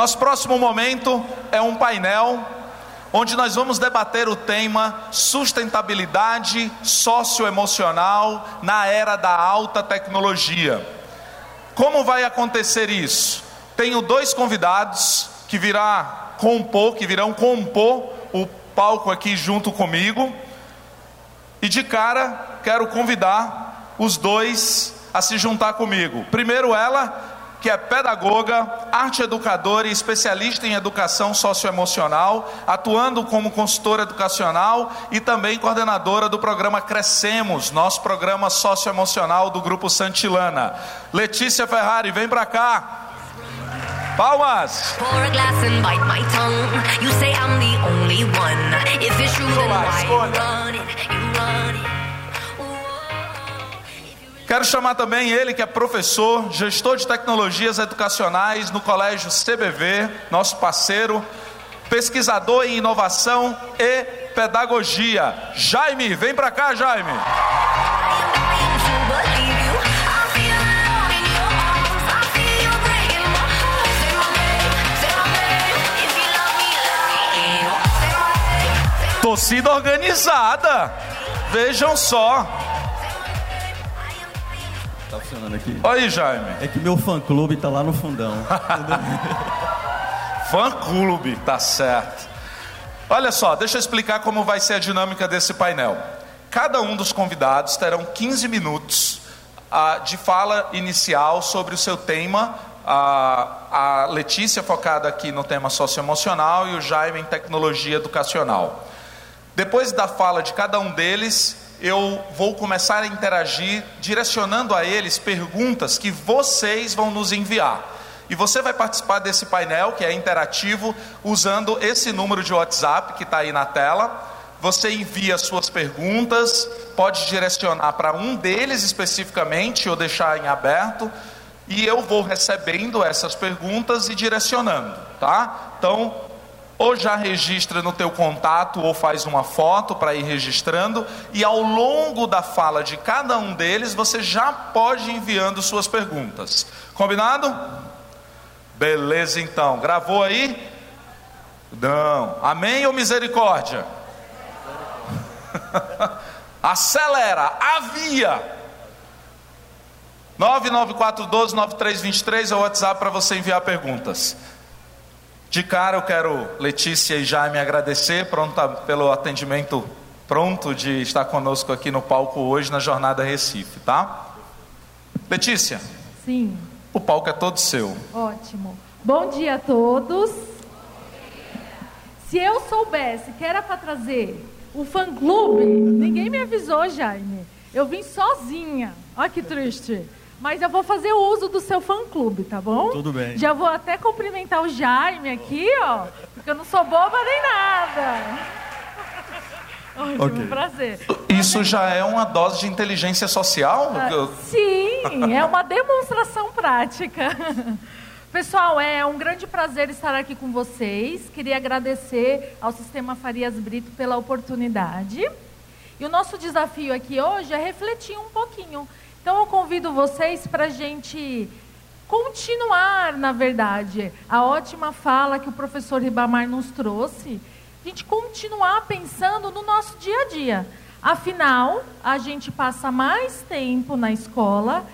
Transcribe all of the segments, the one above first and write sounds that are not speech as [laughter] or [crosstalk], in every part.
Nosso próximo momento é um painel onde nós vamos debater o tema sustentabilidade socioemocional na era da alta tecnologia. Como vai acontecer isso? Tenho dois convidados que virá compor, que virão compor o palco aqui junto comigo. E de cara, quero convidar os dois a se juntar comigo. Primeiro ela, que é pedagoga, arte educadora e especialista em educação socioemocional, atuando como consultora educacional e também coordenadora do programa Crescemos, nosso programa socioemocional do grupo Santilana. Letícia Ferrari, vem para cá. Palmas. Quero chamar também ele, que é professor, gestor de tecnologias educacionais no Colégio CBV, nosso parceiro, pesquisador em inovação e pedagogia. Jaime, vem para cá, Jaime. Torcida organizada. Vejam só. Tá funcionando aqui? Oi, Jaime. É que meu fã clube tá lá no fundão. [laughs] fã clube, tá certo. Olha só, deixa eu explicar como vai ser a dinâmica desse painel. Cada um dos convidados terão 15 minutos ah, de fala inicial sobre o seu tema. Ah, a Letícia focada aqui no tema socioemocional e o Jaime em tecnologia educacional. Depois da fala de cada um deles, eu vou começar a interagir, direcionando a eles perguntas que vocês vão nos enviar. E você vai participar desse painel que é interativo usando esse número de WhatsApp que está aí na tela. Você envia suas perguntas, pode direcionar para um deles especificamente ou deixar em aberto. E eu vou recebendo essas perguntas e direcionando, tá? Então, ou já registra no teu contato ou faz uma foto para ir registrando e ao longo da fala de cada um deles você já pode ir enviando suas perguntas. Combinado? Beleza então. Gravou aí? Não. Amém ou misericórdia? [laughs] Acelera, avia. 994129323 é o WhatsApp para você enviar perguntas. De cara eu quero, Letícia e Jaime, agradecer pronta, pelo atendimento pronto de estar conosco aqui no palco hoje na Jornada Recife, tá? Letícia. Sim. O palco é todo seu. Ótimo. Bom dia a todos. Se eu soubesse que era para trazer o fã-clube, ninguém me avisou, Jaime. Eu vim sozinha. Olha que triste. Mas eu vou fazer o uso do seu fã-clube, tá bom? Tudo bem. Já vou até cumprimentar o Jaime aqui, ó, porque eu não sou boba nem nada. Ótimo, okay. prazer. Isso já é uma dose de inteligência social? Ah, sim, é uma demonstração prática. Pessoal, é um grande prazer estar aqui com vocês. Queria agradecer ao Sistema Farias Brito pela oportunidade. E o nosso desafio aqui hoje é refletir um pouquinho então eu convido vocês para a gente continuar, na verdade, a ótima fala que o professor Ribamar nos trouxe, a gente continuar pensando no nosso dia a dia. Afinal, a gente passa mais tempo na escola,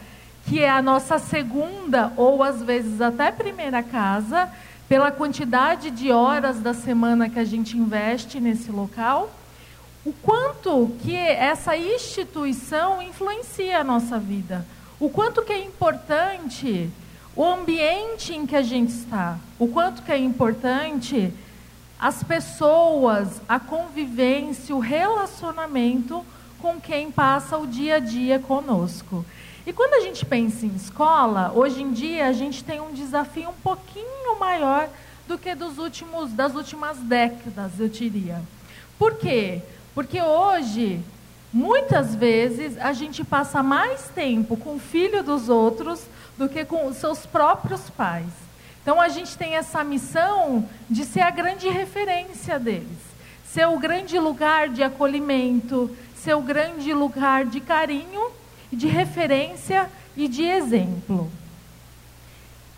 que é a nossa segunda ou às vezes até primeira casa, pela quantidade de horas da semana que a gente investe nesse local o quanto que essa instituição influencia a nossa vida, o quanto que é importante o ambiente em que a gente está, o quanto que é importante as pessoas, a convivência, o relacionamento com quem passa o dia a dia conosco. E quando a gente pensa em escola, hoje em dia a gente tem um desafio um pouquinho maior do que dos últimos, das últimas décadas, eu diria. Por quê? Hoje, muitas vezes, a gente passa mais tempo com o filho dos outros do que com os seus próprios pais. Então a gente tem essa missão de ser a grande referência deles, ser o grande lugar de acolhimento, ser o grande lugar de carinho, de referência e de exemplo.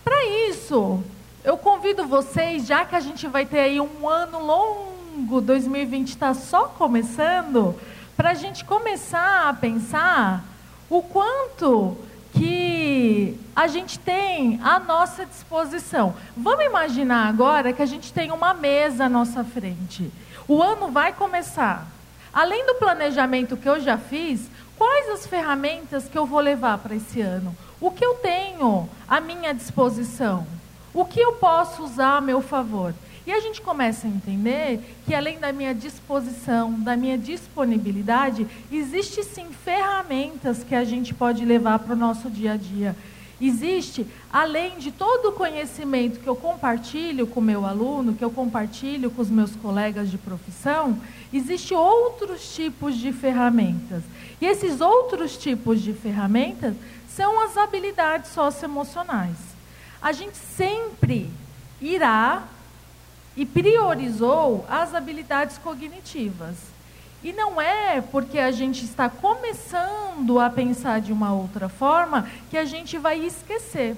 Para isso, eu convido vocês, já que a gente vai ter aí um ano longo, 2020 está só começando, para a gente começar a pensar o quanto que a gente tem à nossa disposição. Vamos imaginar agora que a gente tem uma mesa à nossa frente. O ano vai começar. Além do planejamento que eu já fiz, quais as ferramentas que eu vou levar para esse ano? O que eu tenho à minha disposição? O que eu posso usar a meu favor? E a gente começa a entender que além da minha disposição, da minha disponibilidade, existe sim ferramentas que a gente pode levar para o nosso dia a dia. Existe, além de todo o conhecimento que eu compartilho com o meu aluno, que eu compartilho com os meus colegas de profissão, existe outros tipos de ferramentas. E esses outros tipos de ferramentas são as habilidades socioemocionais. A gente sempre irá e priorizou as habilidades cognitivas. E não é porque a gente está começando a pensar de uma outra forma que a gente vai esquecer.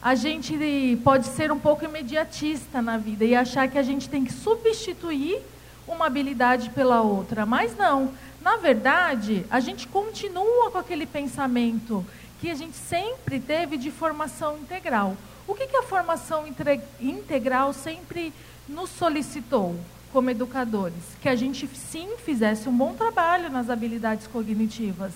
A gente pode ser um pouco imediatista na vida e achar que a gente tem que substituir uma habilidade pela outra. Mas não. Na verdade, a gente continua com aquele pensamento que a gente sempre teve de formação integral. O que, que a formação integral sempre nos solicitou como educadores? Que a gente sim fizesse um bom trabalho nas habilidades cognitivas,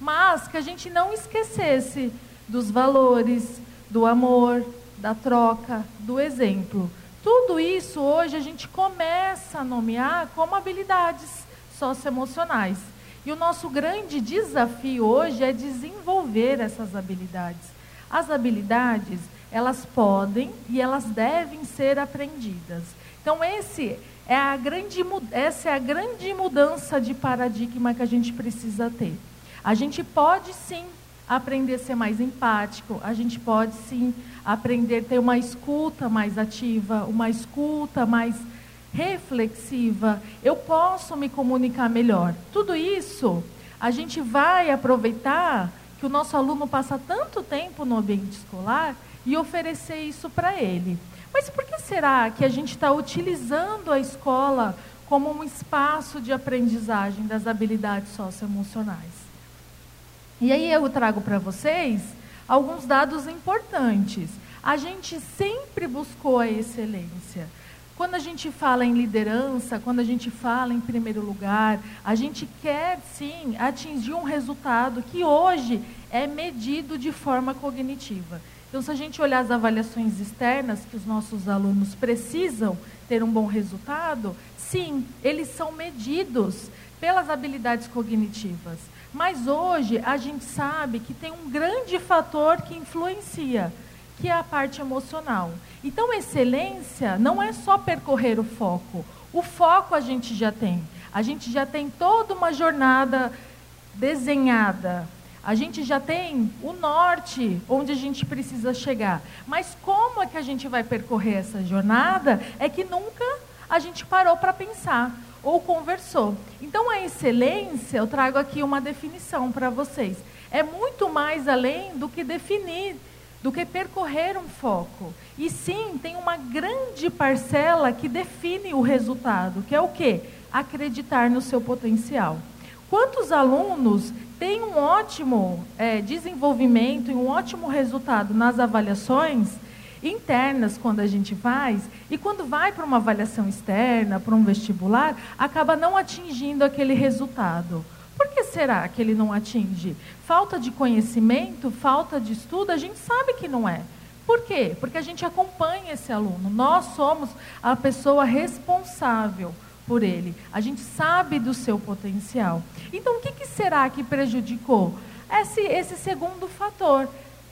mas que a gente não esquecesse dos valores, do amor, da troca, do exemplo. Tudo isso hoje a gente começa a nomear como habilidades socioemocionais. E o nosso grande desafio hoje é desenvolver essas habilidades. As habilidades, elas podem e elas devem ser aprendidas. Então esse é a grande, essa é a grande mudança de paradigma que a gente precisa ter. A gente pode sim aprender a ser mais empático, a gente pode sim aprender a ter uma escuta mais ativa, uma escuta mais reflexiva. Eu posso me comunicar melhor. Tudo isso a gente vai aproveitar que o nosso aluno passa tanto tempo no ambiente escolar e oferecer isso para ele. Mas por que será que a gente está utilizando a escola como um espaço de aprendizagem das habilidades socioemocionais? E aí eu trago para vocês alguns dados importantes. A gente sempre buscou a excelência. Quando a gente fala em liderança, quando a gente fala em primeiro lugar, a gente quer sim atingir um resultado que hoje é medido de forma cognitiva. Então, se a gente olhar as avaliações externas que os nossos alunos precisam ter um bom resultado, sim, eles são medidos pelas habilidades cognitivas. Mas hoje a gente sabe que tem um grande fator que influencia, que é a parte emocional. Então, excelência não é só percorrer o foco. O foco a gente já tem. A gente já tem toda uma jornada desenhada, a gente já tem o norte onde a gente precisa chegar. Mas como é que a gente vai percorrer essa jornada? É que nunca a gente parou para pensar ou conversou. Então a excelência, eu trago aqui uma definição para vocês. É muito mais além do que definir, do que percorrer um foco. E sim, tem uma grande parcela que define o resultado, que é o quê? Acreditar no seu potencial. Quantos alunos têm um ótimo é, desenvolvimento e um ótimo resultado nas avaliações internas quando a gente faz, e quando vai para uma avaliação externa, para um vestibular, acaba não atingindo aquele resultado. Por que será que ele não atinge? Falta de conhecimento, falta de estudo, a gente sabe que não é. Por quê? Porque a gente acompanha esse aluno. Nós somos a pessoa responsável por ele. A gente sabe do seu potencial. Então, o que, que será que prejudicou? Esse, esse segundo fator,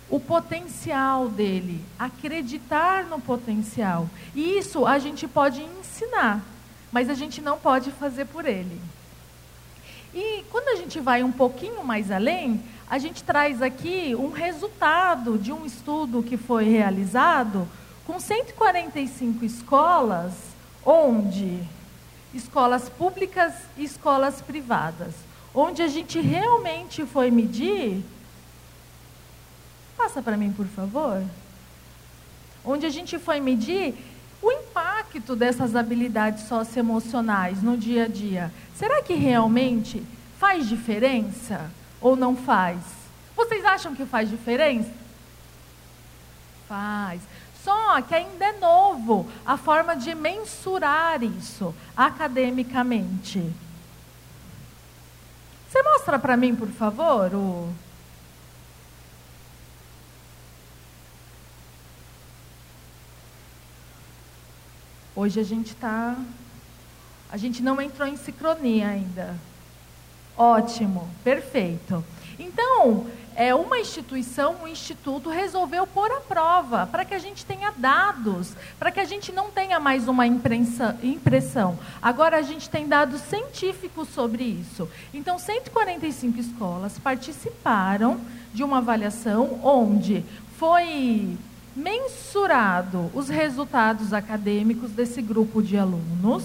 o potencial dele, acreditar no potencial. E isso a gente pode ensinar, mas a gente não pode fazer por ele. E quando a gente vai um pouquinho mais além, a gente traz aqui um resultado de um estudo que foi realizado com 145 escolas, onde escolas públicas e escolas privadas, onde a gente realmente foi medir. Passa para mim, por favor. onde a gente foi medir o impacto dessas habilidades socioemocionais no dia a dia. Será que realmente faz diferença ou não faz? Vocês acham que faz diferença? Faz. Só que ainda é novo a forma de mensurar isso academicamente. Você mostra para mim, por favor, o Hoje a gente está. A gente não entrou em sincronia ainda. Ótimo, perfeito. Então, é uma instituição, um instituto resolveu pôr a prova para que a gente tenha dados, para que a gente não tenha mais uma imprensa, impressão. Agora a gente tem dados científicos sobre isso. Então, 145 escolas participaram de uma avaliação onde foi mensurado os resultados acadêmicos desse grupo de alunos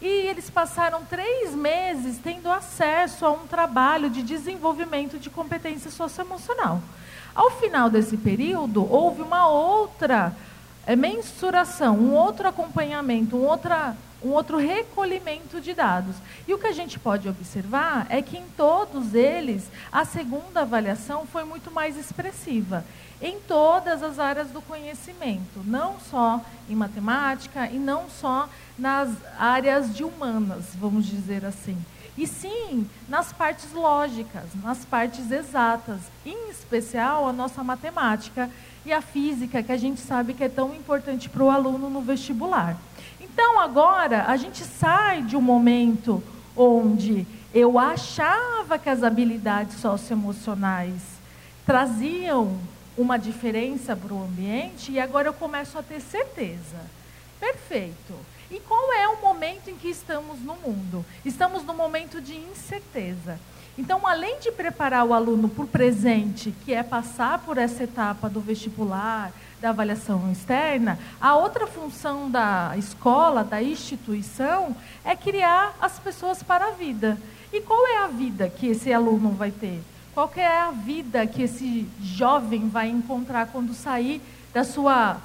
e eles passaram três meses tendo acesso a um trabalho de desenvolvimento de competência socioemocional. Ao final desse período, houve uma outra é, mensuração, um outro acompanhamento, um, outra, um outro recolhimento de dados. E o que a gente pode observar é que em todos eles, a segunda avaliação foi muito mais expressiva em todas as áreas do conhecimento, não só em matemática e não só nas áreas de humanas, vamos dizer assim. E sim nas partes lógicas, nas partes exatas, em especial a nossa matemática e a física, que a gente sabe que é tão importante para o aluno no vestibular. Então agora a gente sai de um momento onde eu achava que as habilidades socioemocionais traziam uma diferença para o ambiente e agora eu começo a ter certeza. Perfeito. E qual é o momento em que estamos no mundo? Estamos no momento de incerteza. Então, além de preparar o aluno para o presente, que é passar por essa etapa do vestibular, da avaliação externa, a outra função da escola, da instituição, é criar as pessoas para a vida. E qual é a vida que esse aluno vai ter? Qual é a vida que esse jovem vai encontrar quando sair da sua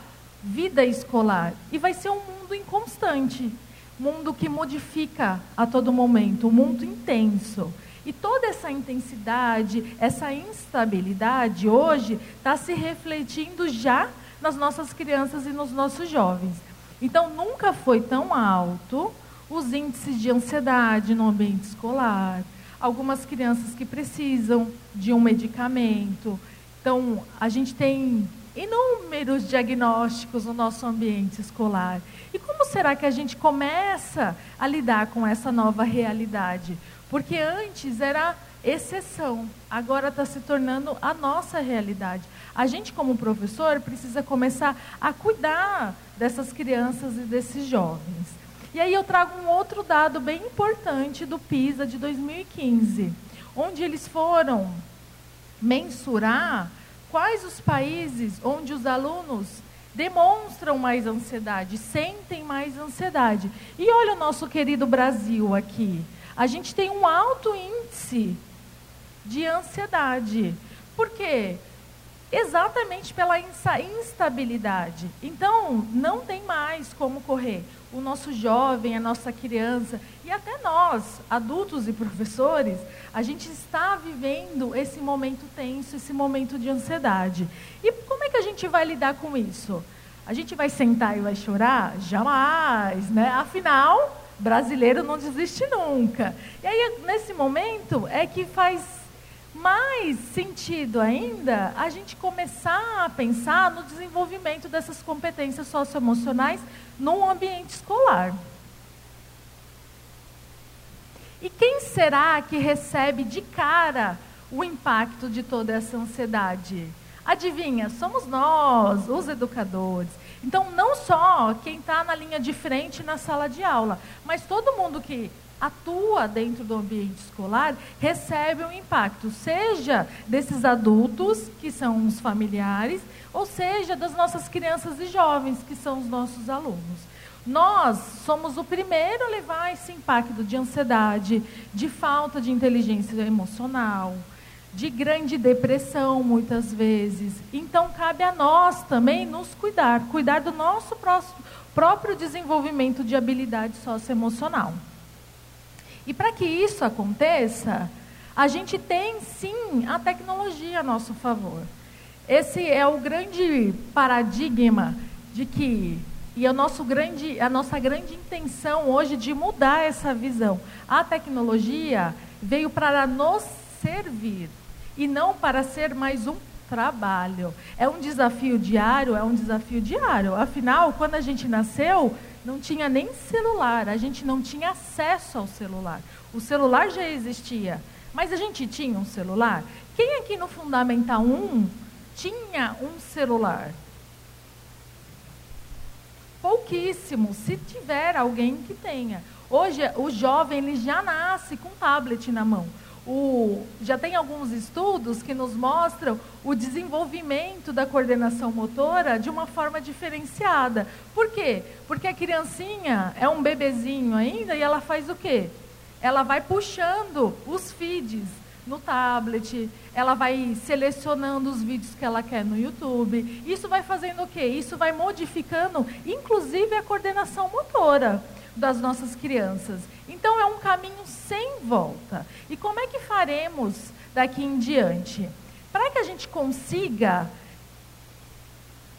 vida escolar? E vai ser um mundo inconstante, mundo que modifica a todo momento, um mundo intenso. E toda essa intensidade, essa instabilidade hoje está se refletindo já nas nossas crianças e nos nossos jovens. Então nunca foi tão alto os índices de ansiedade no ambiente escolar, algumas crianças que precisam de um medicamento. Então, a gente tem inúmeros diagnósticos no nosso ambiente escolar. E como será que a gente começa a lidar com essa nova realidade? Porque antes era exceção, agora está se tornando a nossa realidade. A gente, como professor, precisa começar a cuidar dessas crianças e desses jovens. E aí eu trago um outro dado bem importante do PISA de 2015, onde eles foram mensurar quais os países onde os alunos demonstram mais ansiedade, sentem mais ansiedade. E olha o nosso querido Brasil aqui. A gente tem um alto índice de ansiedade. Por quê? Exatamente pela instabilidade. Então, não tem mais como correr o nosso jovem, a nossa criança e até nós, adultos e professores, a gente está vivendo esse momento tenso, esse momento de ansiedade. E como é que a gente vai lidar com isso? A gente vai sentar e vai chorar? Jamais, né? Afinal, brasileiro não desiste nunca. E aí, nesse momento, é que faz mais sentido ainda a gente começar a pensar no desenvolvimento dessas competências socioemocionais no ambiente escolar. E quem será que recebe de cara o impacto de toda essa ansiedade? Adivinha, somos nós, os educadores. Então, não só quem está na linha de frente na sala de aula, mas todo mundo que atua dentro do ambiente escolar recebe um impacto, seja desses adultos, que são os familiares, ou seja das nossas crianças e jovens, que são os nossos alunos. Nós somos o primeiro a levar esse impacto de ansiedade, de falta de inteligência emocional, de grande depressão, muitas vezes. Então, cabe a nós também nos cuidar, cuidar do nosso próprio desenvolvimento de habilidade socioemocional. E para que isso aconteça, a gente tem sim a tecnologia a nosso favor. Esse é o grande paradigma de que e o nosso grande, a nossa grande intenção hoje de mudar essa visão. A tecnologia veio para nos servir e não para ser mais um trabalho. É um desafio diário, é um desafio diário. Afinal, quando a gente nasceu, não tinha nem celular, a gente não tinha acesso ao celular. O celular já existia, mas a gente tinha um celular. Quem aqui no Fundamental 1 tinha um celular? Pouquíssimo, se tiver alguém que tenha. Hoje, o jovem ele já nasce com tablet na mão. O, já tem alguns estudos que nos mostram o desenvolvimento da coordenação motora de uma forma diferenciada. Por quê? Porque a criancinha é um bebezinho ainda e ela faz o quê? Ela vai puxando os feeds no tablet, ela vai selecionando os vídeos que ela quer no YouTube. Isso vai fazendo o quê? Isso vai modificando, inclusive, a coordenação motora das nossas crianças. Então, é um caminho sem volta. E como é que faremos daqui em diante? Para que a gente consiga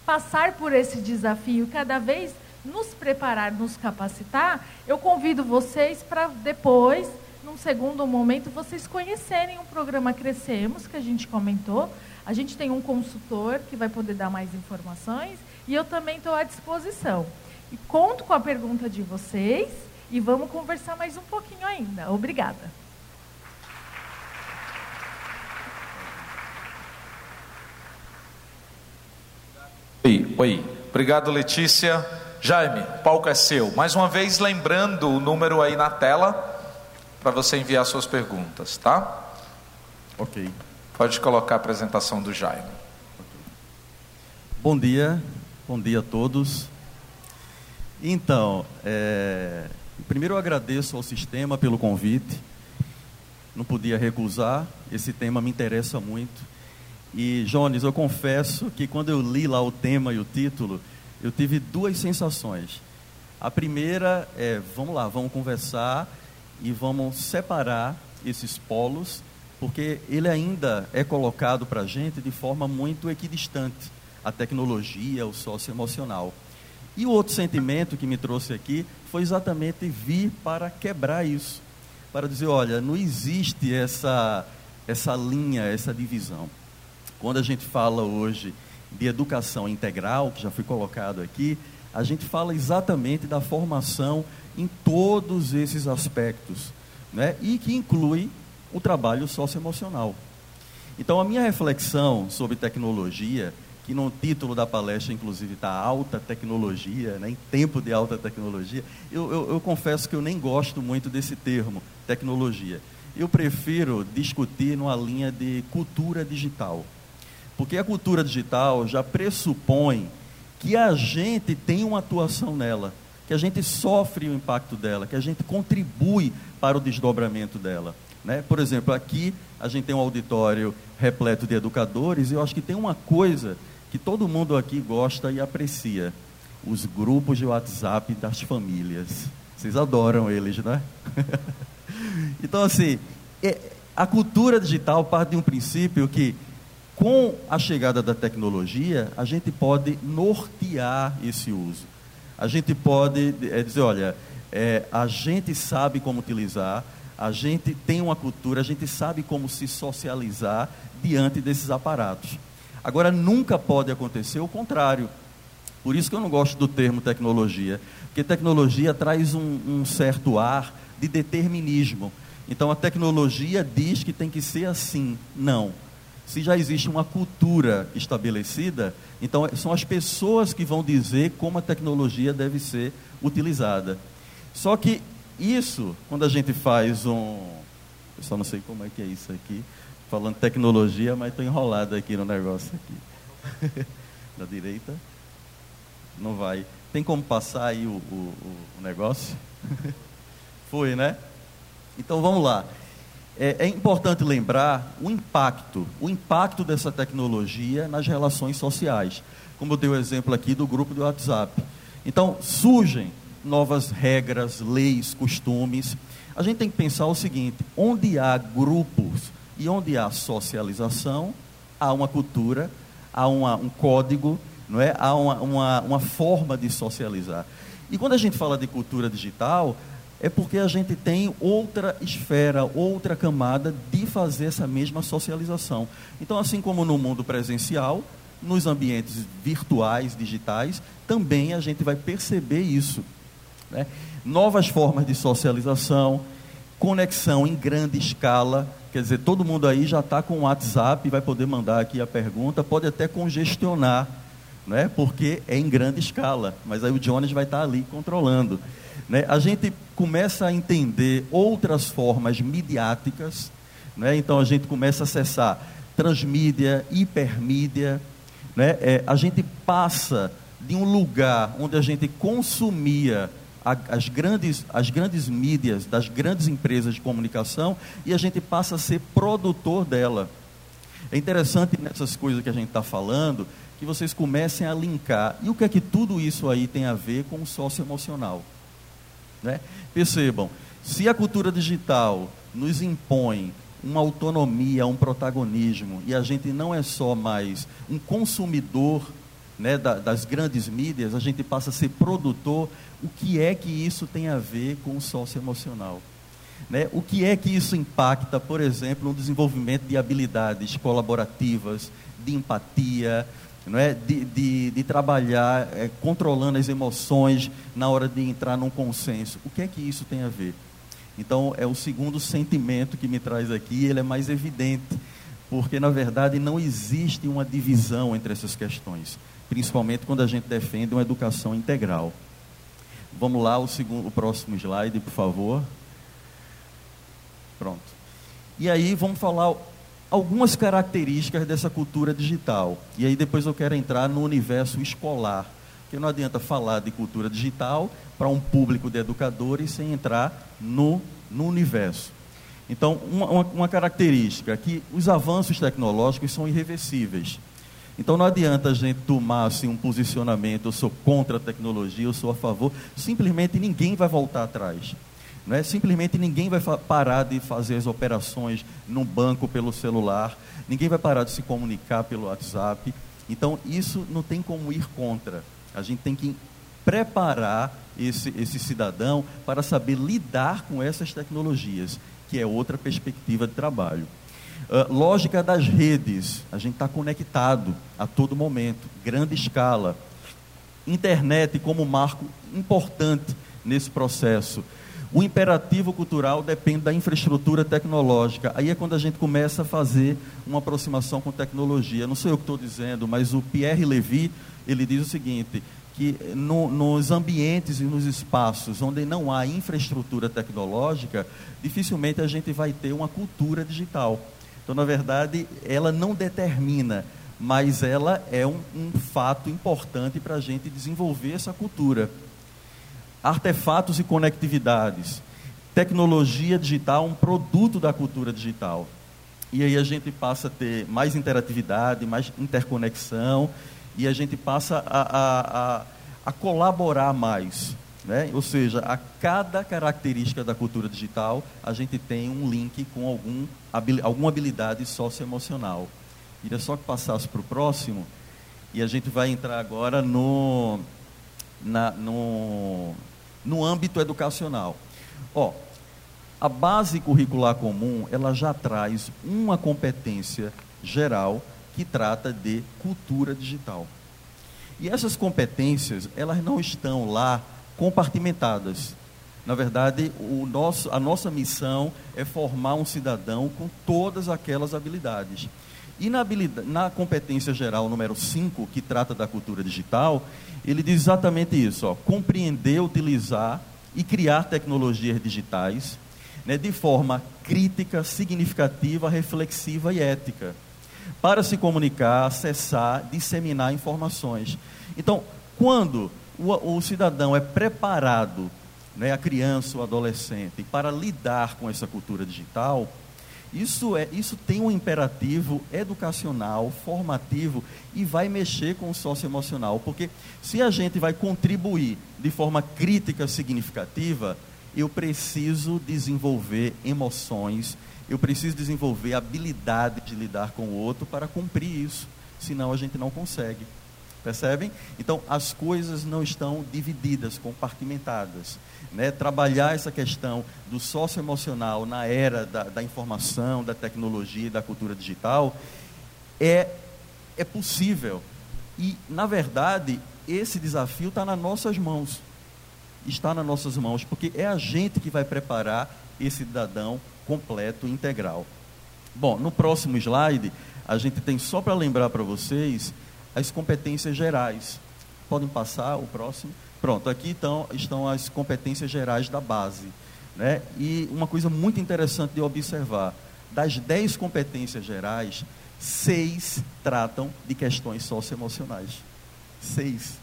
passar por esse desafio, cada vez nos preparar, nos capacitar, eu convido vocês para depois num segundo momento, vocês conhecerem o programa Crescemos, que a gente comentou. A gente tem um consultor que vai poder dar mais informações e eu também estou à disposição. E conto com a pergunta de vocês e vamos conversar mais um pouquinho ainda. Obrigada. Oi, oi. Obrigado, Letícia. Jaime, o palco é seu. Mais uma vez, lembrando o número aí na tela para você enviar suas perguntas, tá? Ok. Pode colocar a apresentação do Jaime. Bom dia, bom dia a todos. Então, é... primeiro eu agradeço ao sistema pelo convite. Não podia recusar, esse tema me interessa muito. E, Jones, eu confesso que quando eu li lá o tema e o título, eu tive duas sensações. A primeira é, vamos lá, vamos conversar e vamos separar esses polos, porque ele ainda é colocado para a gente de forma muito equidistante a tecnologia, o socioemocional. E o outro sentimento que me trouxe aqui foi exatamente vir para quebrar isso, para dizer, olha, não existe essa essa linha, essa divisão. Quando a gente fala hoje de educação integral, que já foi colocado aqui, a gente fala exatamente da formação em todos esses aspectos, né? e que inclui o trabalho socioemocional. Então, a minha reflexão sobre tecnologia, que no título da palestra, inclusive, está alta tecnologia, né? em tempo de alta tecnologia, eu, eu, eu confesso que eu nem gosto muito desse termo, tecnologia. Eu prefiro discutir numa linha de cultura digital. Porque a cultura digital já pressupõe que a gente tem uma atuação nela, que a gente sofre o impacto dela, que a gente contribui para o desdobramento dela. Né? Por exemplo, aqui a gente tem um auditório repleto de educadores e eu acho que tem uma coisa que todo mundo aqui gosta e aprecia: os grupos de WhatsApp das famílias. Vocês adoram eles, né? [laughs] então, assim, é, a cultura digital parte de um princípio que com a chegada da tecnologia, a gente pode nortear esse uso. A gente pode é, dizer, olha, é, a gente sabe como utilizar, a gente tem uma cultura, a gente sabe como se socializar diante desses aparatos. Agora, nunca pode acontecer o contrário. Por isso que eu não gosto do termo tecnologia, porque tecnologia traz um, um certo ar de determinismo. Então, a tecnologia diz que tem que ser assim. Não se já existe uma cultura estabelecida, então são as pessoas que vão dizer como a tecnologia deve ser utilizada. Só que isso, quando a gente faz um. Eu só não sei como é que é isso aqui, falando tecnologia, mas estou enrolado aqui no negócio aqui. [laughs] da direita. Não vai. Tem como passar aí o, o, o negócio? [laughs] Foi, né? Então vamos lá. é, é, importante lembrar o impacto, o impacto dessa tecnologia nas relações sociais. Como eu dei o exemplo aqui do grupo do WhatsApp. Então, surgem novas regras, leis, costumes. A gente tem que pensar o seguinte: onde há grupos e onde há socialização, há uma cultura, há uma, um código, não é? há uma, uma, uma forma de socializar. E quando a gente fala de cultura digital, é porque a gente tem outra esfera, outra camada de fazer essa mesma socialização. Então, assim como no mundo presencial, nos ambientes virtuais, digitais, também a gente vai perceber isso. Né? Novas formas de socialização, conexão em grande escala. Quer dizer, todo mundo aí já está com o WhatsApp, vai poder mandar aqui a pergunta, pode até congestionar, né? porque é em grande escala, mas aí o Jones vai estar tá ali controlando. Né? A gente começa a entender outras formas midiáticas, né? então a gente começa a acessar transmídia, hipermídia, né? É, a gente passa de um lugar onde a gente consumia as, grandes, as grandes mídias das grandes empresas de comunicação e a gente passa a ser produtor dela. É interessante nessas coisas que a gente está falando que vocês comecem a linkar. E o que é que tudo isso aí tem a ver com o socioemocional? Né? Percebam, se a cultura digital nos impõe uma autonomia, um protagonismo, e a gente não é só mais um consumidor né, da, das grandes mídias, a gente passa a ser produtor, o que é que isso tem a ver com o socioemocional? Né? O que é que isso impacta, por exemplo, no desenvolvimento de habilidades colaborativas, de empatia, não é? de, de, de trabalhar é, controlando as emoções na hora de entrar num consenso. O que é que isso tem a ver? Então, é o segundo sentimento que me traz aqui, ele é mais evidente, porque na verdade não existe uma divisão entre essas questões, principalmente quando a gente defende uma educação integral. Vamos lá, o, segundo, o próximo slide, por favor. Pronto. E aí vamos falar algumas características dessa cultura digital. E aí depois eu quero entrar no universo escolar. Porque não adianta falar de cultura digital para um público de educadores sem entrar no, no universo. Então, uma, uma, uma característica que os avanços tecnológicos são irreversíveis. Então não adianta a gente tomar assim, um posicionamento, eu sou contra a tecnologia, eu sou a favor, simplesmente ninguém vai voltar atrás. Não é? Simplesmente ninguém vai parar de fazer as operações no banco pelo celular, ninguém vai parar de se comunicar pelo WhatsApp. Então, isso não tem como ir contra. A gente tem que preparar esse, esse cidadão para saber lidar com essas tecnologias, que é outra perspectiva de trabalho. Uh, lógica das redes, a gente está conectado a todo momento, grande escala. Internet como marco importante nesse processo. O imperativo cultural depende da infraestrutura tecnológica. Aí é quando a gente começa a fazer uma aproximação com tecnologia. Não sei eu que estou dizendo, mas o Pierre Levy, ele diz o seguinte, que no, nos ambientes e nos espaços onde não há infraestrutura tecnológica, dificilmente a gente vai ter uma cultura digital. Então, na verdade, ela não determina, mas ela é um, um fato importante para a gente desenvolver essa cultura artefatos e conectividades. Tecnologia digital, um produto da cultura digital. E aí a gente passa a ter mais interatividade, mais interconexão, e a gente passa a, a, a, a colaborar mais. Né? Ou seja, a cada característica da cultura digital, a gente tem um link com algum, alguma habilidade socioemocional. Queria só que passasse para o próximo, e a gente vai entrar agora no, na, no, no âmbito educacional. Ó, a base curricular comum, ela já traz uma competência geral que trata de cultura digital. E essas competências, elas não estão lá compartimentadas. Na verdade, o nosso, a nossa missão é formar um cidadão com todas aquelas habilidades. E na, habilidade, na competência geral número 5, que trata da cultura digital, ele diz exatamente isso: ó, compreender, utilizar e criar tecnologias digitais né, de forma crítica, significativa, reflexiva e ética, para se comunicar, acessar, disseminar informações. Então, quando o, o cidadão é preparado, né, a criança ou adolescente, para lidar com essa cultura digital, Isso, é, isso tem um imperativo educacional, formativo e vai mexer com o socioemocional. Porque se a gente vai contribuir de forma crítica significativa, eu preciso desenvolver emoções, eu preciso desenvolver habilidade de lidar com o outro para cumprir isso. Senão a gente não consegue. Percebem? Então, as coisas não estão divididas, compartimentadas. Né? Trabalhar essa questão do socioemocional na era da, da informação, da tecnologia da cultura digital é, é possível. E, na verdade, esse desafio está nas nossas mãos. Está nas nossas mãos, porque é a gente que vai preparar esse cidadão completo, integral. Bom, no próximo slide, a gente tem só para lembrar para vocês as competências gerais. Podem passar o próximo? Pronto, aqui então, estão as competências gerais da base. Né? E uma coisa muito interessante de observar: das dez competências gerais, seis tratam de questões socioemocionais. Seis.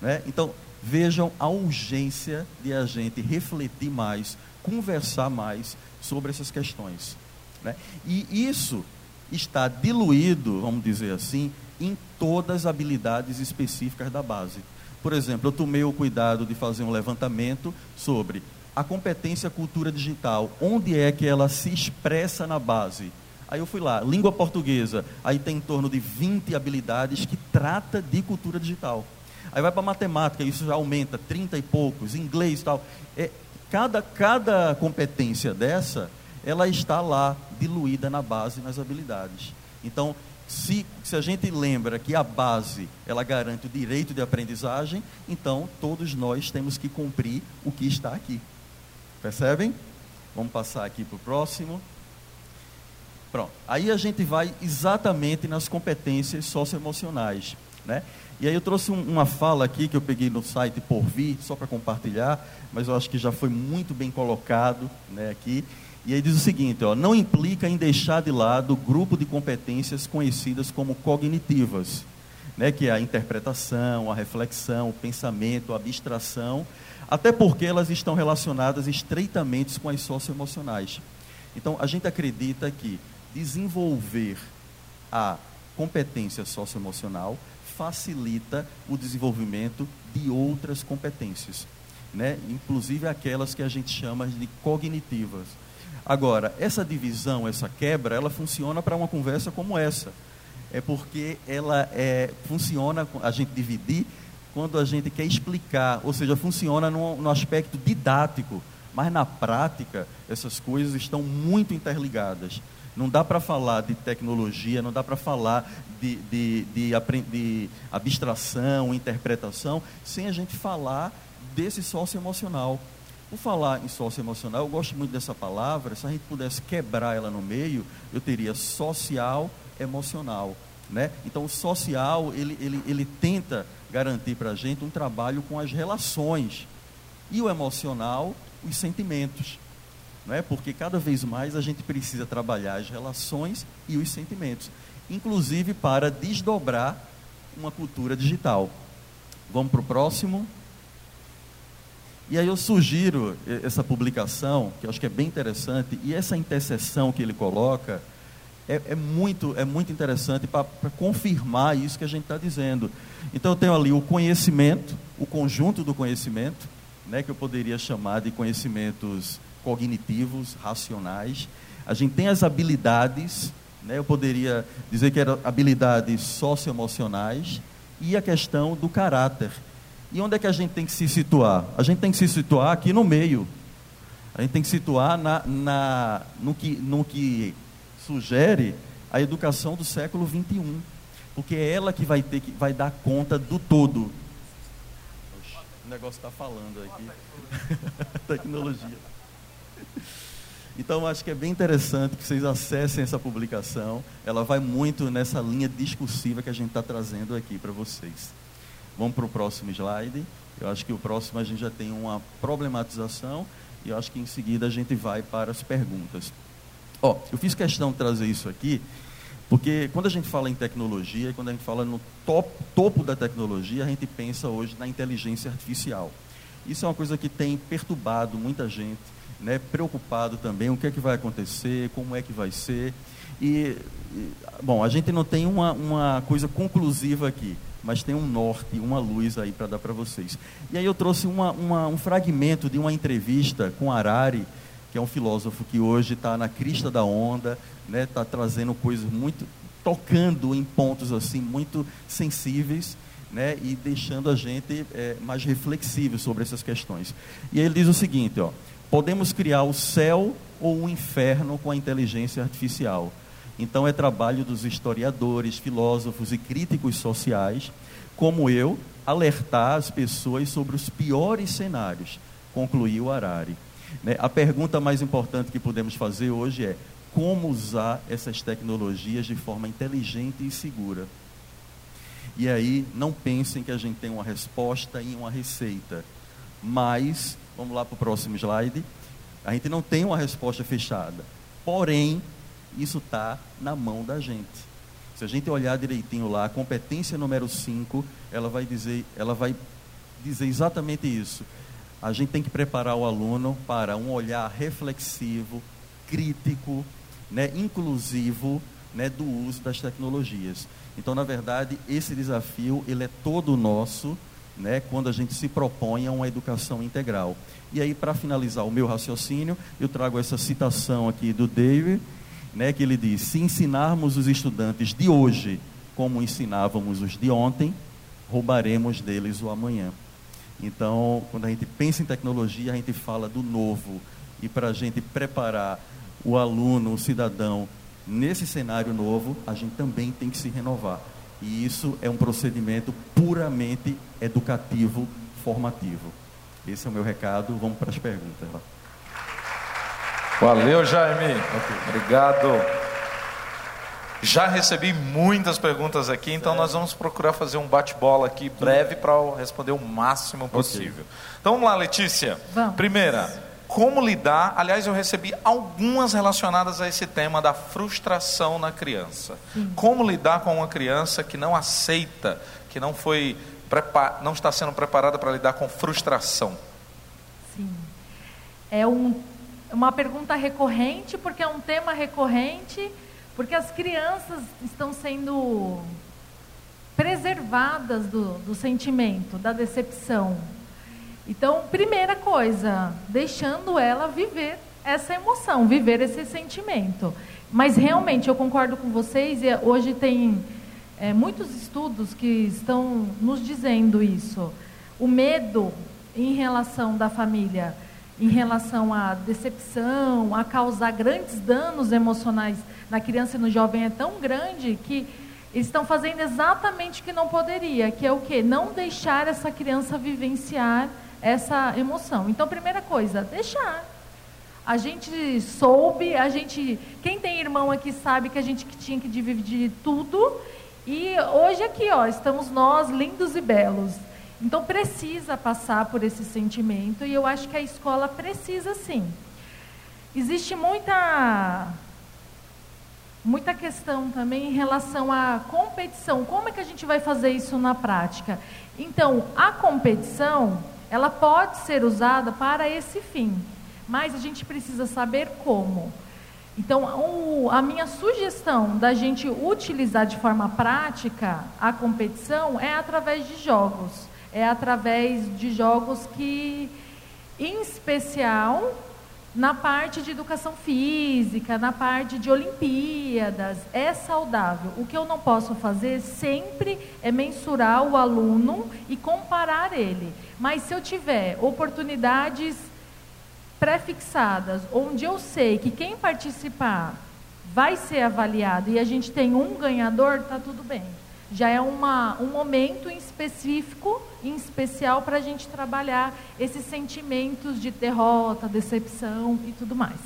Né? Então, vejam a urgência de a gente refletir mais, conversar mais sobre essas questões. Né? E isso está diluído, vamos dizer assim, em todas as habilidades específicas da base. Por exemplo, eu tomei o cuidado de fazer um levantamento sobre a competência cultura digital, onde é que ela se expressa na base. Aí eu fui lá, língua portuguesa, aí tem em torno de 20 habilidades que trata de cultura digital. Aí vai para matemática, isso já aumenta, 30 e poucos, inglês e tal. É, cada, cada competência dessa, ela está lá, diluída na base, nas habilidades. Então, se, se a gente lembra que a base ela garante o direito de aprendizagem, então todos nós temos que cumprir o que está aqui. Percebem? Vamos passar aqui para o próximo. Pronto. Aí a gente vai exatamente nas competências socioemocionais. Né? E aí eu trouxe um, uma fala aqui que eu peguei no site por vir, só para compartilhar, mas eu acho que já foi muito bem colocado né, aqui. E aí diz o seguinte, ó, não implica em deixar de lado o grupo de competências conhecidas como cognitivas, né, que é a interpretação, a reflexão, o pensamento, a abstração, até porque elas estão relacionadas estreitamente com as socioemocionais. Então, a gente acredita que desenvolver a competência socioemocional facilita o desenvolvimento de outras competências, né? inclusive aquelas que a gente chama de cognitivas. Agora, essa divisão, essa quebra, ela funciona para uma conversa como essa. É porque ela é, funciona, a gente dividir, quando a gente quer explicar, ou seja, funciona no, no aspecto didático, mas na prática, essas coisas estão muito interligadas. Não dá para falar de tecnologia, não dá para falar de, de, de, de, abstração, interpretação, sem a gente falar desse socioemocional. Por falar em socioemocional, eu gosto muito dessa palavra. Se a gente pudesse quebrar ela no meio, eu teria social, emocional. Né? Então, o social, ele, ele, ele tenta garantir para a gente um trabalho com as relações. E o emocional, os sentimentos. Não é? Porque cada vez mais a gente precisa trabalhar as relações e os sentimentos. Inclusive para desdobrar uma cultura digital. Vamos para o próximo. E aí eu sugiro essa publicação, que eu acho que é bem interessante, e essa interseção que ele coloca é, é muito, é muito interessante para confirmar isso que a gente está dizendo. Então eu tenho ali o conhecimento, o conjunto do conhecimento, né, que eu poderia chamar de conhecimentos cognitivos, racionais. A gente tem as habilidades, né, eu poderia dizer que eram habilidades socioemocionais, e a questão do caráter e onde é que a gente tem que se situar? A gente tem que se situar aqui no meio. A gente tem que situar na, na, no, que, no que sugere a educação do século 21. Porque é ela que vai ter que vai dar conta do todo. O negócio está falando aqui. [laughs] Tecnologia. Então, acho que é bem interessante que vocês acessem essa publicação. Ela vai muito nessa linha discursiva que a gente está trazendo aqui para vocês. Vamos para o próximo slide. Eu acho que o próximo a gente já tem uma problematização e eu acho que em seguida a gente vai para as perguntas. Ó, eu fiz questão de trazer isso aqui, porque quando a gente fala em tecnologia, quando a gente fala no top, topo da tecnologia, a gente pensa hoje na inteligência artificial. Isso é uma coisa que tem perturbado muita gente, né? preocupado também o que é que vai acontecer, como é que vai ser. E, bom, a gente não tem uma, uma coisa conclusiva aqui, mas tem um norte, uma luz aí para dar para vocês. E aí eu trouxe uma, uma, um fragmento de uma entrevista com Harari, que é um filósofo que hoje está na crista da onda, está né, tá trazendo coisas muito, tocando em pontos assim muito sensíveis, né, e deixando a gente é, mais reflexivo sobre essas questões. E ele diz o seguinte, ó, podemos criar o céu ou o inferno com a inteligência artificial. Então é trabalho dos historiadores, filósofos e críticos sociais, como eu, alertar as pessoas sobre os piores cenários, concluiu Harari. Né? A pergunta mais importante que podemos fazer hoje é como usar essas tecnologias de forma inteligente e segura. E aí, não pensem que a gente tem uma resposta e uma receita. Mas, vamos lá para o próximo slide. A gente não tem uma resposta fechada. Porém, isso está na mão da gente. Se a gente olhar direitinho lá, a competência número 5, ela vai dizer, ela vai dizer exatamente isso. A gente tem que preparar o aluno para um olhar reflexivo, crítico, né, inclusivo né, do uso das tecnologias. Então, na verdade, esse desafio ele é todo nosso, né, quando a gente se propõe a uma educação integral. E aí, para finalizar o meu raciocínio, eu trago essa citação aqui do David, né, que ele diz: se ensinarmos os estudantes de hoje como ensinávamos os de ontem, roubaremos deles o amanhã. Então, quando a gente pensa em tecnologia, a gente fala do novo. E para a gente preparar o aluno, o cidadão, nesse cenário novo, a gente também tem que se renovar. E isso é um procedimento puramente educativo, formativo. Esse é o meu recado. Vamos para as perguntas. Valeu, Jaime. Obrigado. Já recebi muitas perguntas aqui, então nós vamos procurar fazer um bate-bola aqui breve para responder o máximo possível. Okay. Então vamos lá, Letícia. Vamos. Primeira, como lidar? Aliás, eu recebi algumas relacionadas a esse tema da frustração na criança. Sim. Como lidar com uma criança que não aceita, que não foi não está sendo preparada para lidar com frustração? Sim. É um uma pergunta recorrente, porque é um tema recorrente, porque as crianças estão sendo preservadas do, do sentimento, da decepção. Então, primeira coisa, deixando ela viver essa emoção, viver esse sentimento. Mas realmente, eu concordo com vocês, e hoje tem é, muitos estudos que estão nos dizendo isso. O medo em relação da família em relação à decepção, a causar grandes danos emocionais na criança e no jovem é tão grande que eles estão fazendo exatamente o que não poderia, que é o quê? Não deixar essa criança vivenciar essa emoção. Então, primeira coisa, deixar. A gente soube, a gente, quem tem irmão aqui sabe que a gente tinha que dividir tudo. E hoje aqui, ó, estamos nós lindos e belos. Então precisa passar por esse sentimento e eu acho que a escola precisa sim. Existe muita muita questão também em relação à competição. Como é que a gente vai fazer isso na prática? Então, a competição, ela pode ser usada para esse fim, mas a gente precisa saber como. Então, o, a minha sugestão da gente utilizar de forma prática a competição é através de jogos é através de jogos que, em especial, na parte de educação física, na parte de Olimpíadas, é saudável. O que eu não posso fazer sempre é mensurar o aluno e comparar ele. Mas se eu tiver oportunidades pré-fixadas, onde eu sei que quem participar vai ser avaliado e a gente tem um ganhador, está tudo bem já é uma, um momento em específico, em especial, para a gente trabalhar esses sentimentos de derrota, decepção e tudo mais.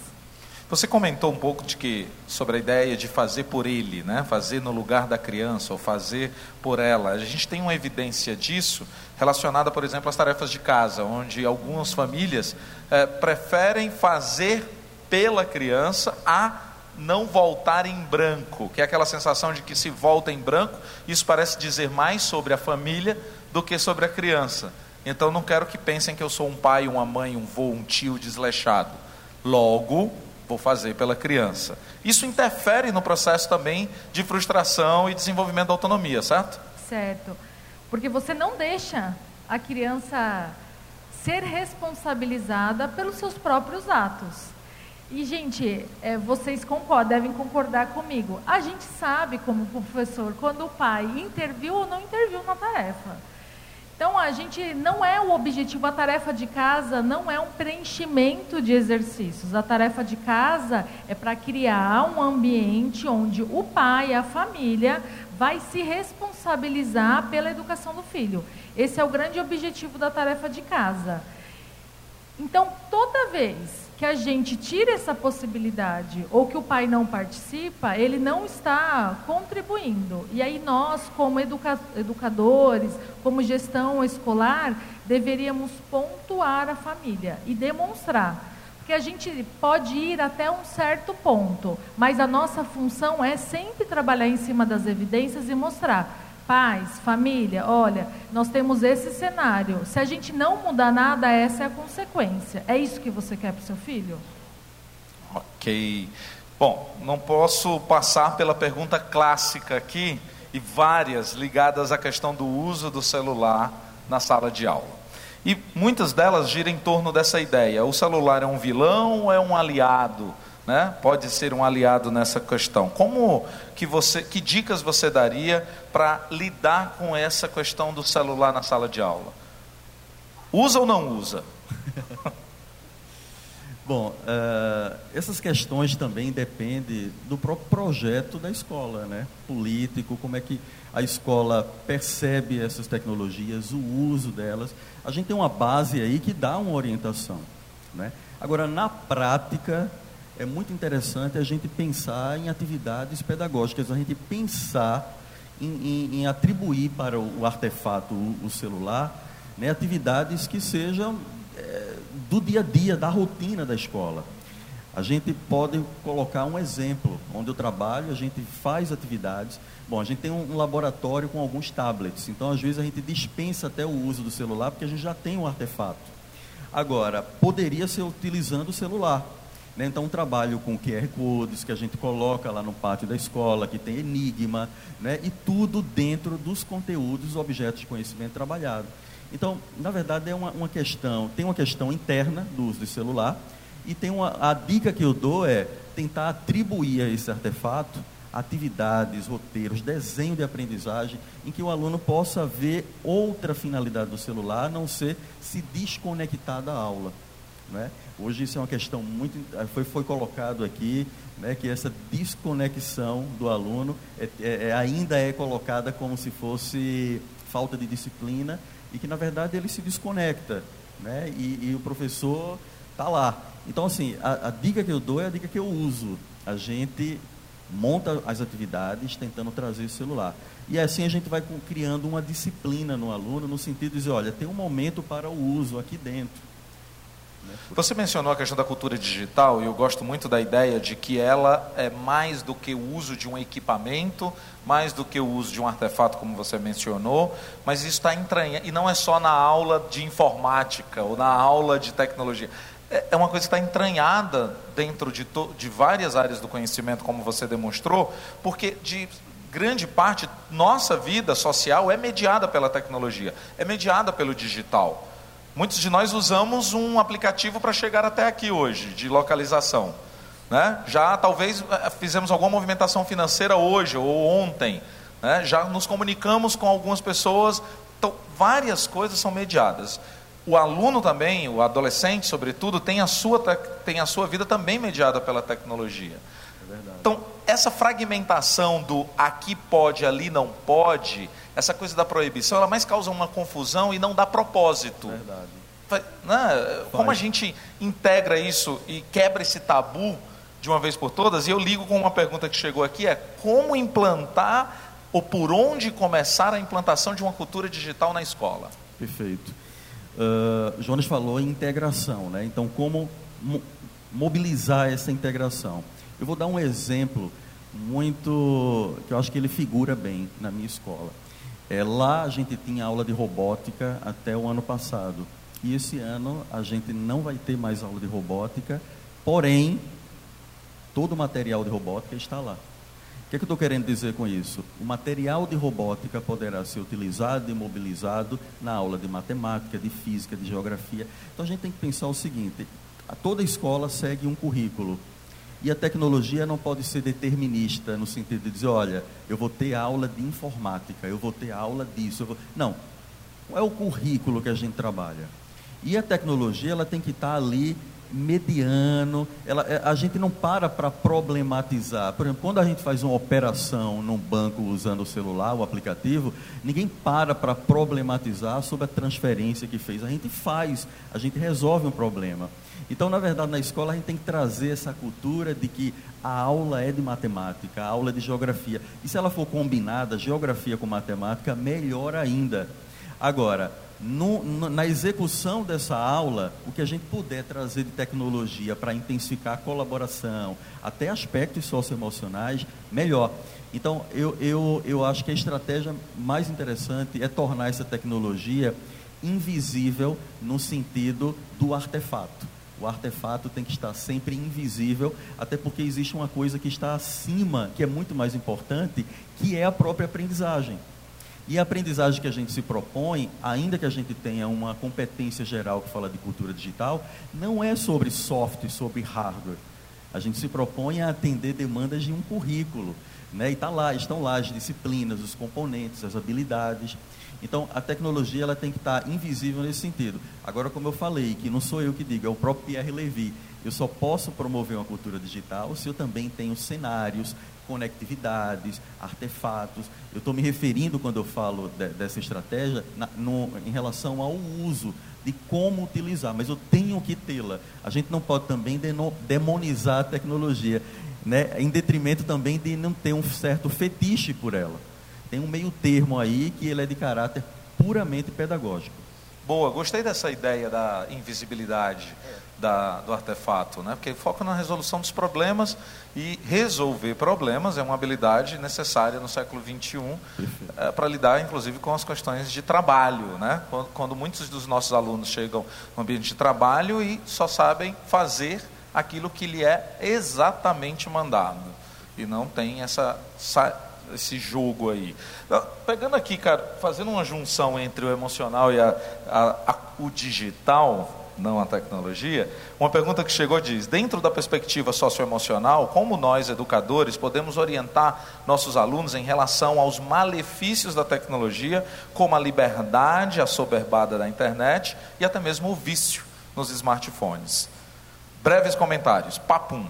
Você comentou um pouco de que sobre a ideia de fazer por ele, né? fazer no lugar da criança ou fazer por ela. A gente tem uma evidência disso relacionada, por exemplo, às tarefas de casa, onde algumas famílias eh, preferem fazer pela criança a não voltar em branco, que é aquela sensação de que se volta em branco, isso parece dizer mais sobre a família do que sobre a criança. Então não quero que pensem que eu sou um pai, uma mãe, um vô, um tio desleixado. Logo, vou fazer pela criança. Isso interfere no processo também de frustração e desenvolvimento da autonomia, certo? Certo. Porque você não deixa a criança ser responsabilizada pelos seus próprios atos. E, gente, é, vocês concordam, devem concordar comigo. A gente sabe, como professor, quando o pai interviu ou não interviu na tarefa. Então, a gente não é o objetivo, a tarefa de casa não é um preenchimento de exercícios. A tarefa de casa é para criar um ambiente onde o pai, a família, vai se responsabilizar pela educação do filho. Esse é o grande objetivo da tarefa de casa. Então, toda vez que a gente tire essa possibilidade ou que o pai não participa, ele não está contribuindo. E aí nós, como educa educadores, como gestão escolar, deveríamos pontuar a família e demonstrar. Porque a gente pode ir até um certo ponto, mas a nossa função é sempre trabalhar em cima das evidências e mostrar Pais, família, olha, nós temos esse cenário. Se a gente não mudar nada, essa é a consequência. É isso que você quer para o seu filho? Ok. Bom, não posso passar pela pergunta clássica aqui e várias ligadas à questão do uso do celular na sala de aula. E muitas delas giram em torno dessa ideia: o celular é um vilão ou é um aliado? Né, pode ser um aliado nessa questão. Como que você, que dicas você daria para lidar com essa questão do celular na sala de aula? Usa ou não usa? [laughs] Bom, uh, essas questões também dependem do próprio projeto da escola, né? Político, como é que a escola percebe essas tecnologias, o uso delas. A gente tem uma base aí que dá uma orientação, né? Agora, na prática, é muito interessante a gente pensar em atividades pedagógicas, a gente pensar em, em, em atribuir para o, artefato, o, o celular, né, atividades que sejam é, do dia a dia, da rotina da escola. A gente pode colocar um exemplo, onde eu trabalho, a gente faz atividades. Bom, a gente tem um, um laboratório com alguns tablets, então às vezes a gente dispensa até o uso do celular, porque a gente já tem um artefato. Agora, poderia ser utilizando o celular. Né? Então, um trabalho com QR Codes que a gente coloca lá no pátio da escola, que tem enigma, né? e tudo dentro dos conteúdos, objetos de conhecimento trabalhado. Então, na verdade, é uma, uma questão, tem uma questão interna do uso do celular, e tem uma, a dica que eu dou é tentar atribuir a esse artefato atividades, roteiros, desenho de aprendizagem, em que o aluno possa ver outra finalidade do celular, a não ser se desconectar da aula. Né? Hoje isso é uma questão muito foi foi colocado aqui, né, que essa desconexão do aluno é, é, é, ainda é colocada como se fosse falta de disciplina e que na verdade ele se desconecta, né? E, e o professor está lá. Então assim a, a dica que eu dou é a dica que eu uso. A gente monta as atividades tentando trazer o celular. E assim a gente vai criando uma disciplina no aluno, no sentido de dizer, olha, tem um momento para o uso aqui dentro. Você mencionou a questão da cultura digital e eu gosto muito da ideia de que ela é mais do que o uso de um equipamento, mais do que o uso de um artefato, como você mencionou, mas isso está entranhado, e não é só na aula de informática ou na aula de tecnologia. É, é uma coisa que está entranhada dentro de, de várias áreas do conhecimento, como você demonstrou, porque de grande parte nossa vida social é mediada pela tecnologia, é mediada pelo digital. Muitos de nós usamos um aplicativo para chegar até aqui hoje, de localização. Né? Já talvez eh, fizemos alguma movimentação financeira hoje ou ontem. Né? Já nos comunicamos com algumas pessoas. Então, várias coisas são mediadas. O aluno também, o adolescente, sobretudo, tem a sua, tem a sua vida também mediada pela tecnologia. É então, essa fragmentação do aqui pode, ali não pode, essa coisa da proibição, ela mais causa uma confusão e não dá propósito. Verdade. Né? Como a gente integra isso e quebra esse tabu de uma vez por todas? E eu ligo com uma pergunta que chegou aqui: é como implantar ou por onde começar a implantação de uma cultura digital na escola? Perfeito. Uh, Jonas falou em integração, né? Então, como mo mobilizar essa integração? Eu vou dar um exemplo muito que eu acho que ele figura bem na minha escola. É, lá a gente tinha aula de robótica até o ano passado. E esse ano a gente não vai ter mais aula de robótica, porém, todo o material de robótica está lá. O que, é que eu estou querendo dizer com isso? O material de robótica poderá ser utilizado e mobilizado na aula de matemática, de física, de geografia. Então a gente tem que pensar o seguinte: toda escola segue um currículo. E a tecnologia não pode ser determinista no sentido de dizer, olha, eu vou ter aula de informática, eu vou ter aula disso. Vou... Não. Qual é o currículo que a gente trabalha? E a tecnologia ela tem que estar ali mediano. Ela, é, a gente não para para problematizar. Por exemplo, quando a gente faz uma operação num banco usando o celular, o aplicativo, ninguém para para problematizar sobre a transferência que fez. A gente faz, a gente resolve um problema. Então, na verdade, na escola a gente tem que trazer essa cultura de que a aula é de matemática, a aula é de geografia. E se ela for combinada, geografia com matemática, melhor ainda. Agora, no, na execução dessa aula, o que a gente puder trazer de tecnologia para intensificar a colaboração, até aspectos socioemocionais, melhor. Então, eu, eu, eu acho que a estratégia mais interessante é tornar essa tecnologia invisível no sentido do artefato. O artefato tem que estar sempre invisível, até porque existe uma coisa que está acima, que é muito mais importante, que é a própria aprendizagem. E a aprendizagem que a gente se propõe, ainda que a gente tenha uma competência geral que fala de cultura digital, não é sobre software, sobre hardware. A gente se propõe a atender demandas de um currículo. Né? E tá lá, estão lá as disciplinas, os componentes, as habilidades. Então, a tecnologia ela tem que estar invisível nesse sentido. Agora, como eu falei, que não sou eu que digo, é o próprio Pierre Levy. Eu só posso promover uma cultura digital se eu também tenho cenários, conectividades, artefatos. Eu estou me referindo, quando eu falo de, dessa estratégia, na, no, em relação ao uso, de como utilizar, mas eu tenho que tê-la. A gente não pode também demonizar a tecnologia, né, em detrimento também de não ter um certo fetiche por ela. Tem um meio termo aí que ele é de caráter puramente pedagógico. Boa, gostei dessa ideia da invisibilidade da, do artefato, né? porque foca na resolução dos problemas e resolver problemas é uma habilidade necessária no século XXI é, para lidar, inclusive, com as questões de trabalho. Né? Quando, quando muitos dos nossos alunos chegam no ambiente de trabalho e só sabem fazer aquilo que lhe é exatamente mandado e não tem essa esse jogo aí. Pegando aqui, cara, fazendo uma junção entre o emocional e a, a, a, o digital, não a tecnologia, uma pergunta que chegou diz: dentro da perspectiva socioemocional, como nós, educadores, podemos orientar nossos alunos em relação aos malefícios da tecnologia, como a liberdade assoberbada da internet e até mesmo o vício nos smartphones? Breves comentários. Papum.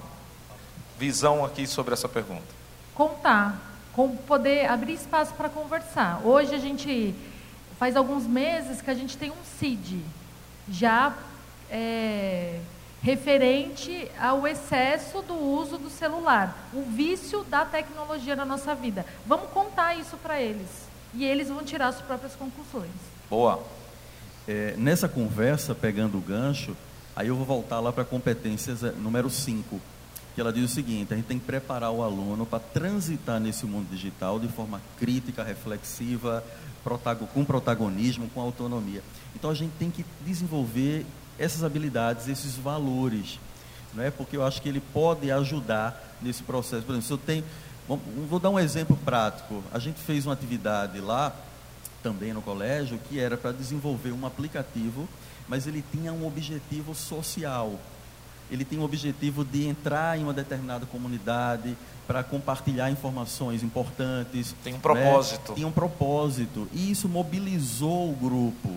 Visão aqui sobre essa pergunta. Contar poder abrir espaço para conversar. Hoje a gente faz alguns meses que a gente tem um CID já é, referente ao excesso do uso do celular, o vício da tecnologia na nossa vida. Vamos contar isso para eles e eles vão tirar suas próprias conclusões. Boa. É, nessa conversa, pegando o gancho, aí eu vou voltar lá para competências é, número 5 que ela diz o seguinte: a gente tem que preparar o aluno para transitar nesse mundo digital de forma crítica, reflexiva, com protagonismo, com autonomia. Então a gente tem que desenvolver essas habilidades, esses valores, não é? Porque eu acho que ele pode ajudar nesse processo. Por exemplo, se eu tenho, vou dar um exemplo prático. A gente fez uma atividade lá também no colégio que era para desenvolver um aplicativo, mas ele tinha um objetivo social ele tem o objetivo de entrar em uma determinada comunidade para compartilhar informações importantes. Tem um propósito. Né? Tem um propósito. E isso mobilizou o grupo.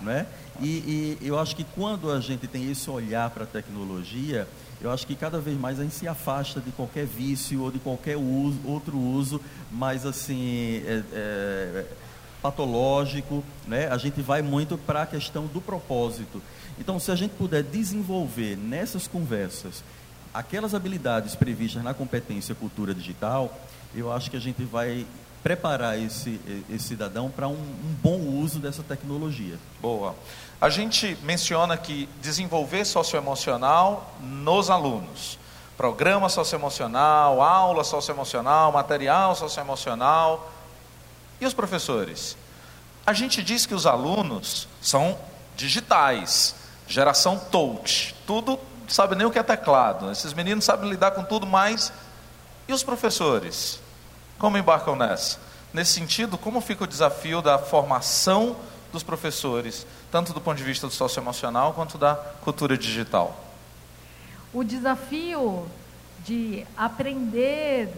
Né? E, e eu acho que quando a gente tem esse olhar para a tecnologia, eu acho que cada vez mais a gente se afasta de qualquer vício ou de qualquer uso, outro uso mais assim é, é, patológico, né? A gente vai muito para a questão do propósito. Então, se a gente puder desenvolver nessas conversas aquelas habilidades previstas na competência cultura digital, eu acho que a gente vai preparar esse, esse cidadão para um, um, bom uso dessa tecnologia. Boa. A gente menciona que desenvolver socioemocional nos alunos. Programa socioemocional, aula socioemocional, material socioemocional. E os professores? A gente diz que os alunos são digitais, geração touch, tudo sabe nem o que é teclado. Esses meninos sabem lidar com tudo mais. E os professores? Como embarcam nessa? Nesse sentido, como fica o desafio da formação dos professores, tanto do ponto de vista do socioemocional quanto da cultura digital? O desafio de aprender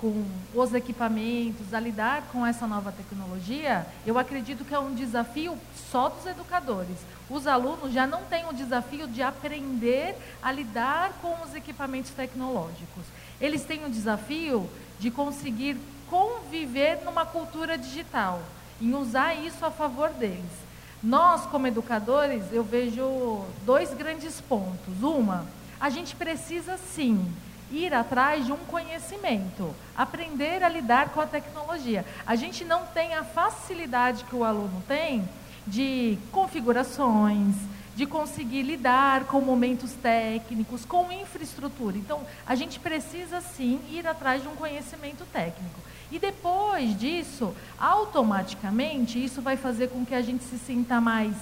com os equipamentos, a lidar com essa nova tecnologia, eu acredito que é um desafio só dos educadores. Os alunos já não têm o desafio de aprender a lidar com os equipamentos tecnológicos. Eles têm o desafio de conseguir conviver numa cultura digital, em usar isso a favor deles. Nós, como educadores, eu vejo dois grandes pontos. Uma, a gente precisa sim ir atrás de um conhecimento, aprender a lidar com a tecnologia. A gente não tem a facilidade que o aluno tem de configurações, de conseguir lidar com momentos técnicos, com infraestrutura. Então, a gente precisa sim ir atrás de um conhecimento técnico. E depois disso, automaticamente, isso vai fazer com que a gente se sinta mais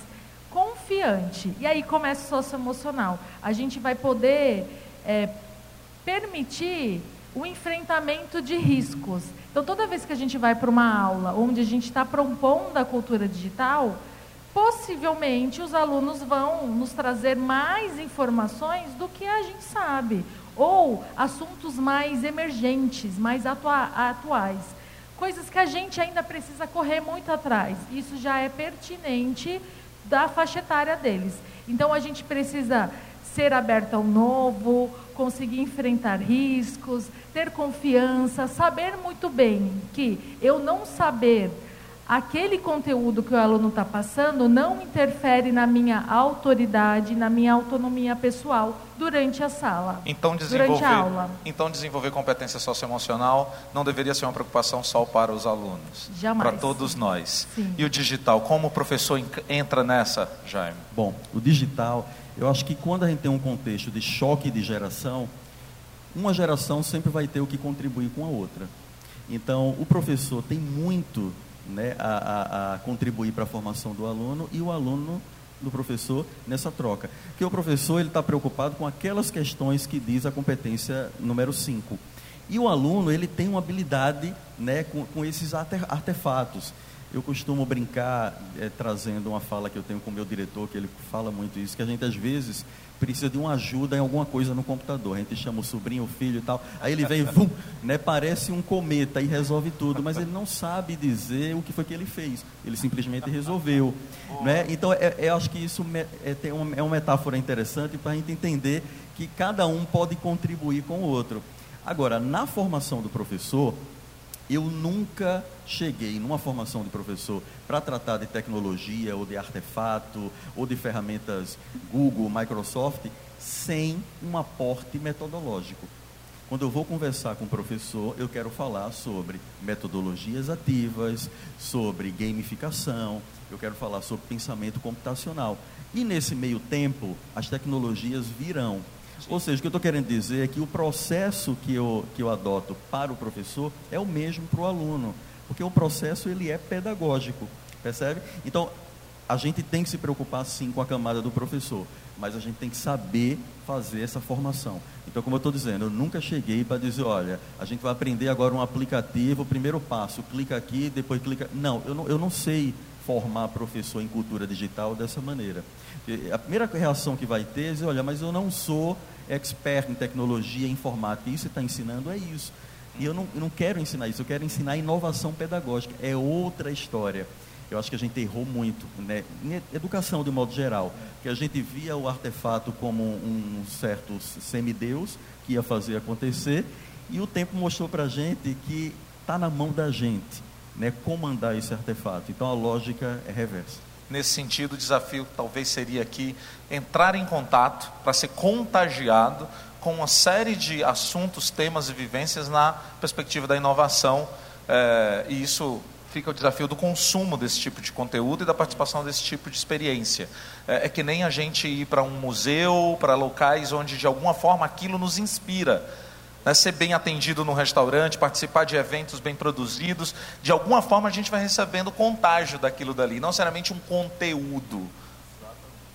confiante. E aí começa o socioemocional. A gente vai poder é, permitir o enfrentamento de riscos. Então, toda vez que a gente vai para uma aula onde a gente está propondo a cultura digital, possivelmente os alunos vão nos trazer mais informações do que a gente sabe, ou assuntos mais emergentes, mais atua atuais. Coisas que a gente ainda precisa correr muito atrás. Isso já é pertinente da faixa etária deles. Então a gente precisa ser aberto ao novo, conseguir enfrentar riscos, ter confiança, saber muito bem que eu não saber aquele conteúdo que o aluno está passando não interfere na minha autoridade, na minha autonomia pessoal durante a sala. Então desenvolver, a aula. Então desenvolver competência socioemocional não deveria ser uma preocupação só para os alunos, Jamais. para todos nós. Sim. E o digital, como o professor entra nessa, Jaime? Bom, o digital, eu acho que quando a gente tem um contexto de choque de geração, uma geração sempre vai ter o que contribuir com a outra. Então, o professor tem muito né, a, a, a contribuir para a formação do aluno e o aluno do professor nessa troca. Porque o professor ele está preocupado com aquelas questões que diz a competência número 5. E o aluno ele tem uma habilidade né, com, com esses artefatos. Eu costumo brincar é, trazendo uma fala que eu tenho com o meu diretor, que ele fala muito isso, que a gente às vezes precisa de uma ajuda em alguma coisa no computador. A gente chama o sobrinho, o filho e tal. Aí ele vem, vum, né, parece um cometa e resolve tudo, mas ele não sabe dizer o que foi que ele fez. Ele simplesmente resolveu. Né? Então, é, é, eu acho que isso é, tem uma, é uma metáfora interessante para a gente entender que cada um pode contribuir com o outro. Agora, na formação do professor, eu nunca cheguei numa formação de professor para tratar de tecnologia ou de artefato ou de ferramentas Google, Microsoft, sem um aporte metodológico. Quando eu vou conversar com o professor, eu quero falar sobre metodologias ativas, sobre gamificação, eu quero falar sobre pensamento computacional. E nesse meio tempo, as tecnologias virão. Ou seja, o que eu estou querendo dizer é que o processo que eu, que eu adoto para o professor é o mesmo para o aluno, porque o processo ele é pedagógico, percebe? Então, a gente tem que se preocupar sim com a camada do professor, mas a gente tem que saber fazer essa formação. Então, como eu estou dizendo, eu nunca cheguei para dizer, olha, a gente vai aprender agora um aplicativo, o primeiro passo, clica aqui, depois clica. Não, eu não, eu não sei formar professor em cultura digital dessa maneira. A primeira reação que vai ter é dizer, olha, mas eu não sou expert em tecnologia, informática, isso está ensinando é isso. E eu não, eu não quero ensinar isso, eu quero ensinar inovação pedagógica, é outra história. Eu acho que a gente errou muito, né? Em educação de modo geral, que a gente via o artefato como um certo semideus que ia fazer acontecer, e o tempo mostrou para a gente que está na mão da gente, né? Comandar esse artefato. Então a lógica é reversa. Nesse sentido, o desafio talvez seria aqui entrar em contato para ser contagiado com uma série de assuntos, temas e vivências na perspectiva da inovação. É, e isso fica o desafio do consumo desse tipo de conteúdo e da participação desse tipo de experiência. É, é que nem a gente ir para um museu, para locais onde de alguma forma aquilo nos inspira. Né, ser bem atendido no restaurante, participar de eventos bem produzidos. De alguma forma a gente vai recebendo contágio daquilo dali, não necessariamente um conteúdo.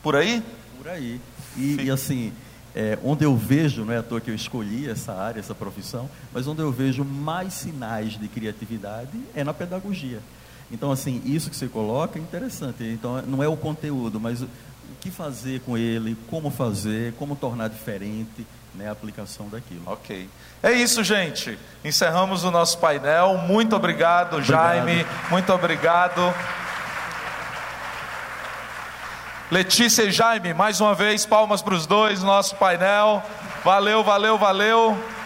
Por aí? Por aí. E, e assim, é, onde eu vejo, não é à toa que eu escolhi essa área, essa profissão, mas onde eu vejo mais sinais de criatividade é na pedagogia. Então, assim, isso que você coloca é interessante. Então, não é o conteúdo, mas o que fazer com ele, como fazer, como tornar diferente né, a aplicação daquilo. Ok. É isso, gente. Encerramos o nosso painel. Muito obrigado, obrigado. Jaime. Muito obrigado. Letícia e Jaime, mais uma vez, palmas para os dois, nosso painel. Valeu, valeu, valeu.